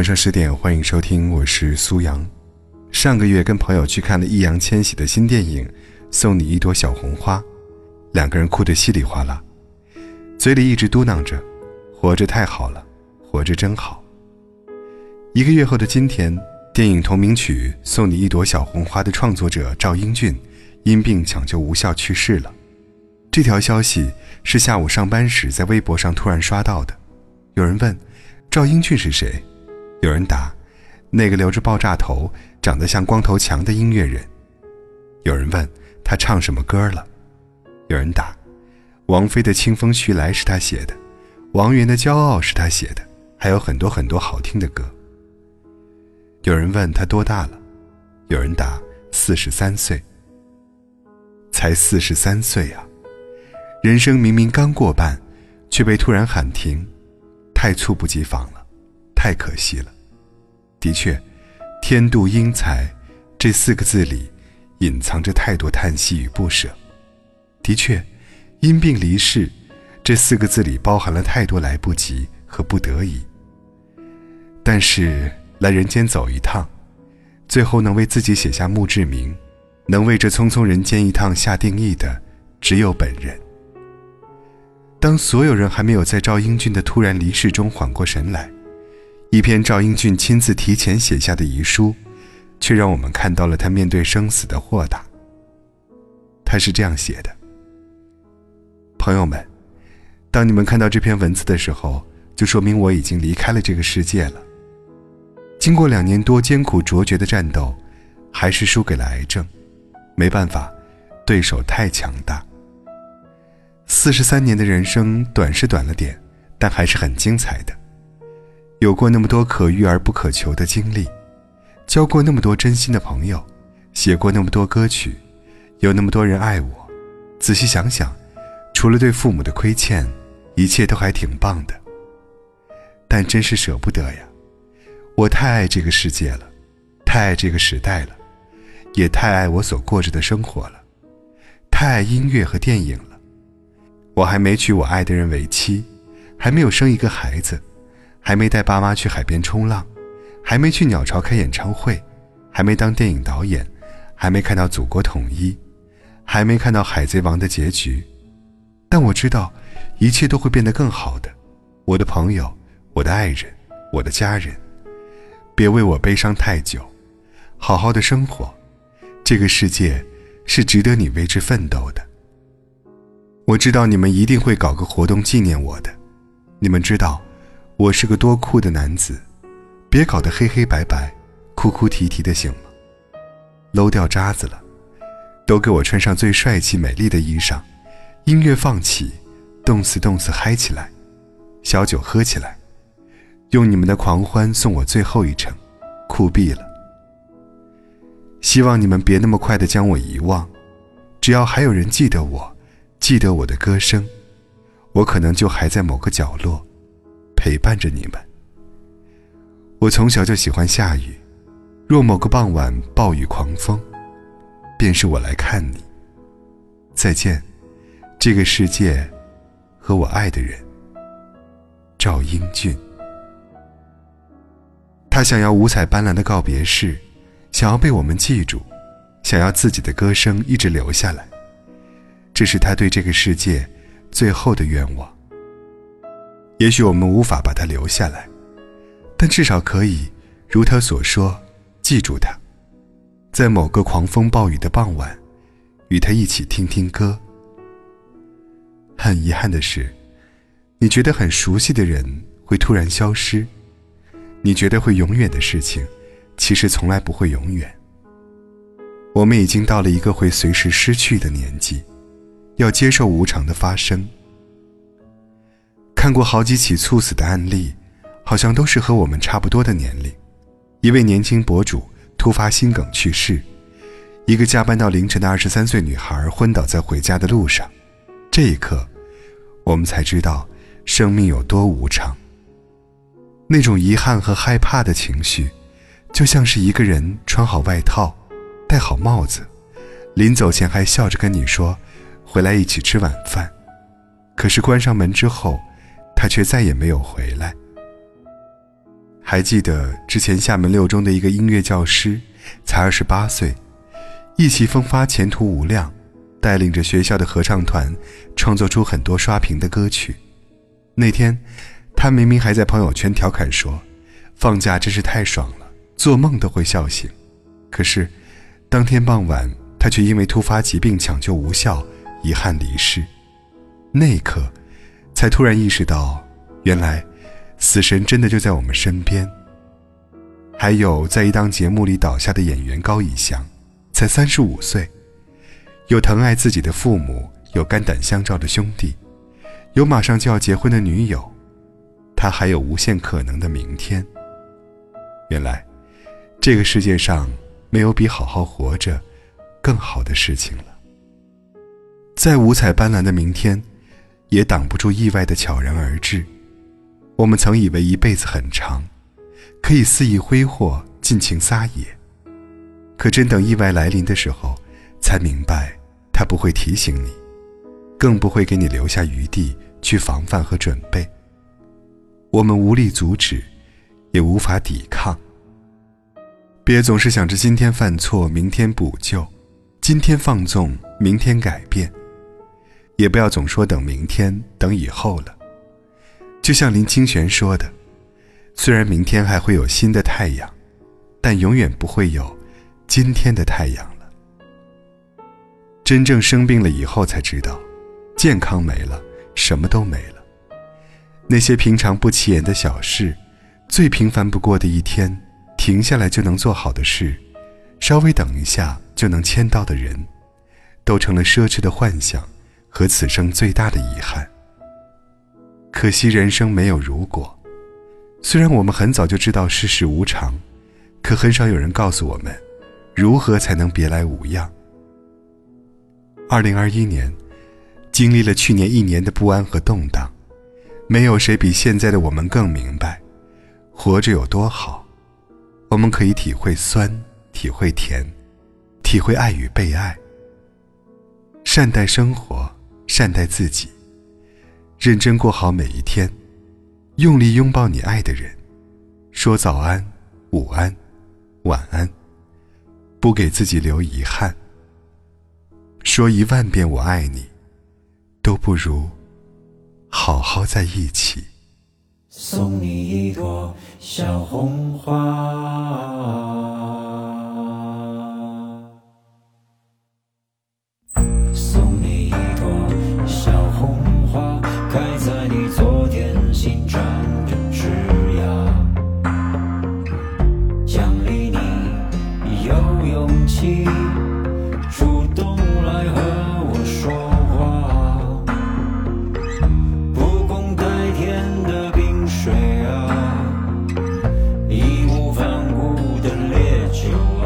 晚上十点，欢迎收听，我是苏阳。上个月跟朋友去看了易烊千玺的新电影《送你一朵小红花》，两个人哭得稀里哗啦，嘴里一直嘟囔着：“活着太好了，活着真好。”一个月后的今天，电影同名曲《送你一朵小红花》的创作者赵英俊因病抢救无效去世了。这条消息是下午上班时在微博上突然刷到的。有人问：“赵英俊是谁？”有人答：“那个留着爆炸头、长得像光头强的音乐人。”有人问他唱什么歌了？有人答：“王菲的《清风徐来》是他写的，王源的《骄傲》是他写的，还有很多很多好听的歌。”有人问他多大了？有人答：“四十三岁。”才四十三岁啊！人生明明刚过半，却被突然喊停，太猝不及防了，太可惜了。的确，“天妒英才”这四个字里，隐藏着太多叹息与不舍。的确，“因病离世”这四个字里，包含了太多来不及和不得已。但是，来人间走一趟，最后能为自己写下墓志铭，能为这匆匆人间一趟下定义的，只有本人。当所有人还没有在赵英俊的突然离世中缓过神来，一篇赵英俊亲自提前写下的遗书，却让我们看到了他面对生死的豁达。他是这样写的：“朋友们，当你们看到这篇文字的时候，就说明我已经离开了这个世界了。经过两年多艰苦卓绝的战斗，还是输给了癌症。没办法，对手太强大。”四十三年的人生，短是短了点，但还是很精彩的。有过那么多可遇而不可求的经历，交过那么多真心的朋友，写过那么多歌曲，有那么多人爱我。仔细想想，除了对父母的亏欠，一切都还挺棒的。但真是舍不得呀！我太爱这个世界了，太爱这个时代了，也太爱我所过着的生活了，太爱音乐和电影了。我还没娶我爱的人为妻，还没有生一个孩子，还没带爸妈去海边冲浪，还没去鸟巢开演唱会，还没当电影导演，还没看到祖国统一，还没看到海贼王的结局。但我知道，一切都会变得更好的。我的朋友，我的爱人，我的家人，别为我悲伤太久，好好的生活。这个世界是值得你为之奋斗的。我知道你们一定会搞个活动纪念我的，你们知道我是个多酷的男子，别搞得黑黑白白、哭哭啼啼的行吗搂掉渣子了，都给我穿上最帅气美丽的衣裳，音乐放起，动次动次嗨起来，小酒喝起来，用你们的狂欢送我最后一程，酷毙了！希望你们别那么快的将我遗忘，只要还有人记得我。记得我的歌声，我可能就还在某个角落，陪伴着你们。我从小就喜欢下雨，若某个傍晚暴雨狂风，便是我来看你。再见，这个世界和我爱的人。赵英俊。他想要五彩斑斓的告别式，想要被我们记住，想要自己的歌声一直留下来。这是他对这个世界最后的愿望。也许我们无法把他留下来，但至少可以如他所说，记住他，在某个狂风暴雨的傍晚，与他一起听听歌。很遗憾的是，你觉得很熟悉的人会突然消失，你觉得会永远的事情，其实从来不会永远。我们已经到了一个会随时失去的年纪。要接受无常的发生。看过好几起猝死的案例，好像都是和我们差不多的年龄。一位年轻博主突发心梗去世，一个加班到凌晨的二十三岁女孩昏倒在回家的路上。这一刻，我们才知道生命有多无常。那种遗憾和害怕的情绪，就像是一个人穿好外套，戴好帽子，临走前还笑着跟你说。回来一起吃晚饭，可是关上门之后，他却再也没有回来。还记得之前厦门六中的一个音乐教师，才二十八岁，意气风发，前途无量，带领着学校的合唱团，创作出很多刷屏的歌曲。那天，他明明还在朋友圈调侃说：“放假真是太爽了，做梦都会笑醒。”可是，当天傍晚，他却因为突发疾病抢救无效，遗憾离世。那一刻，才突然意识到，原来。死神真的就在我们身边。还有在一档节目里倒下的演员高以翔，才三十五岁，有疼爱自己的父母，有肝胆相照的兄弟，有马上就要结婚的女友，他还有无限可能的明天。原来，这个世界上没有比好好活着更好的事情了。在五彩斑斓的明天，也挡不住意外的悄然而至。我们曾以为一辈子很长，可以肆意挥霍、尽情撒野。可真等意外来临的时候，才明白，它不会提醒你，更不会给你留下余地去防范和准备。我们无力阻止，也无法抵抗。别总是想着今天犯错，明天补救；今天放纵，明天改变。也不要总说等明天、等以后了。就像林清玄说的：“虽然明天还会有新的太阳，但永远不会有今天的太阳了。”真正生病了以后才知道，健康没了，什么都没了。那些平常不起眼的小事，最平凡不过的一天，停下来就能做好的事，稍微等一下就能签到的人，都成了奢侈的幻想和此生最大的遗憾。可惜人生没有如果。虽然我们很早就知道世事无常，可很少有人告诉我们，如何才能别来无恙。二零二一年，经历了去年一年的不安和动荡，没有谁比现在的我们更明白，活着有多好。我们可以体会酸，体会甜，体会爱与被爱。善待生活，善待自己。认真过好每一天，用力拥抱你爱的人，说早安、午安、晚安，不给自己留遗憾。说一万遍我爱你，都不如好好在一起。送你一朵小红花。you.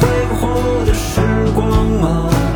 挥霍的时光啊？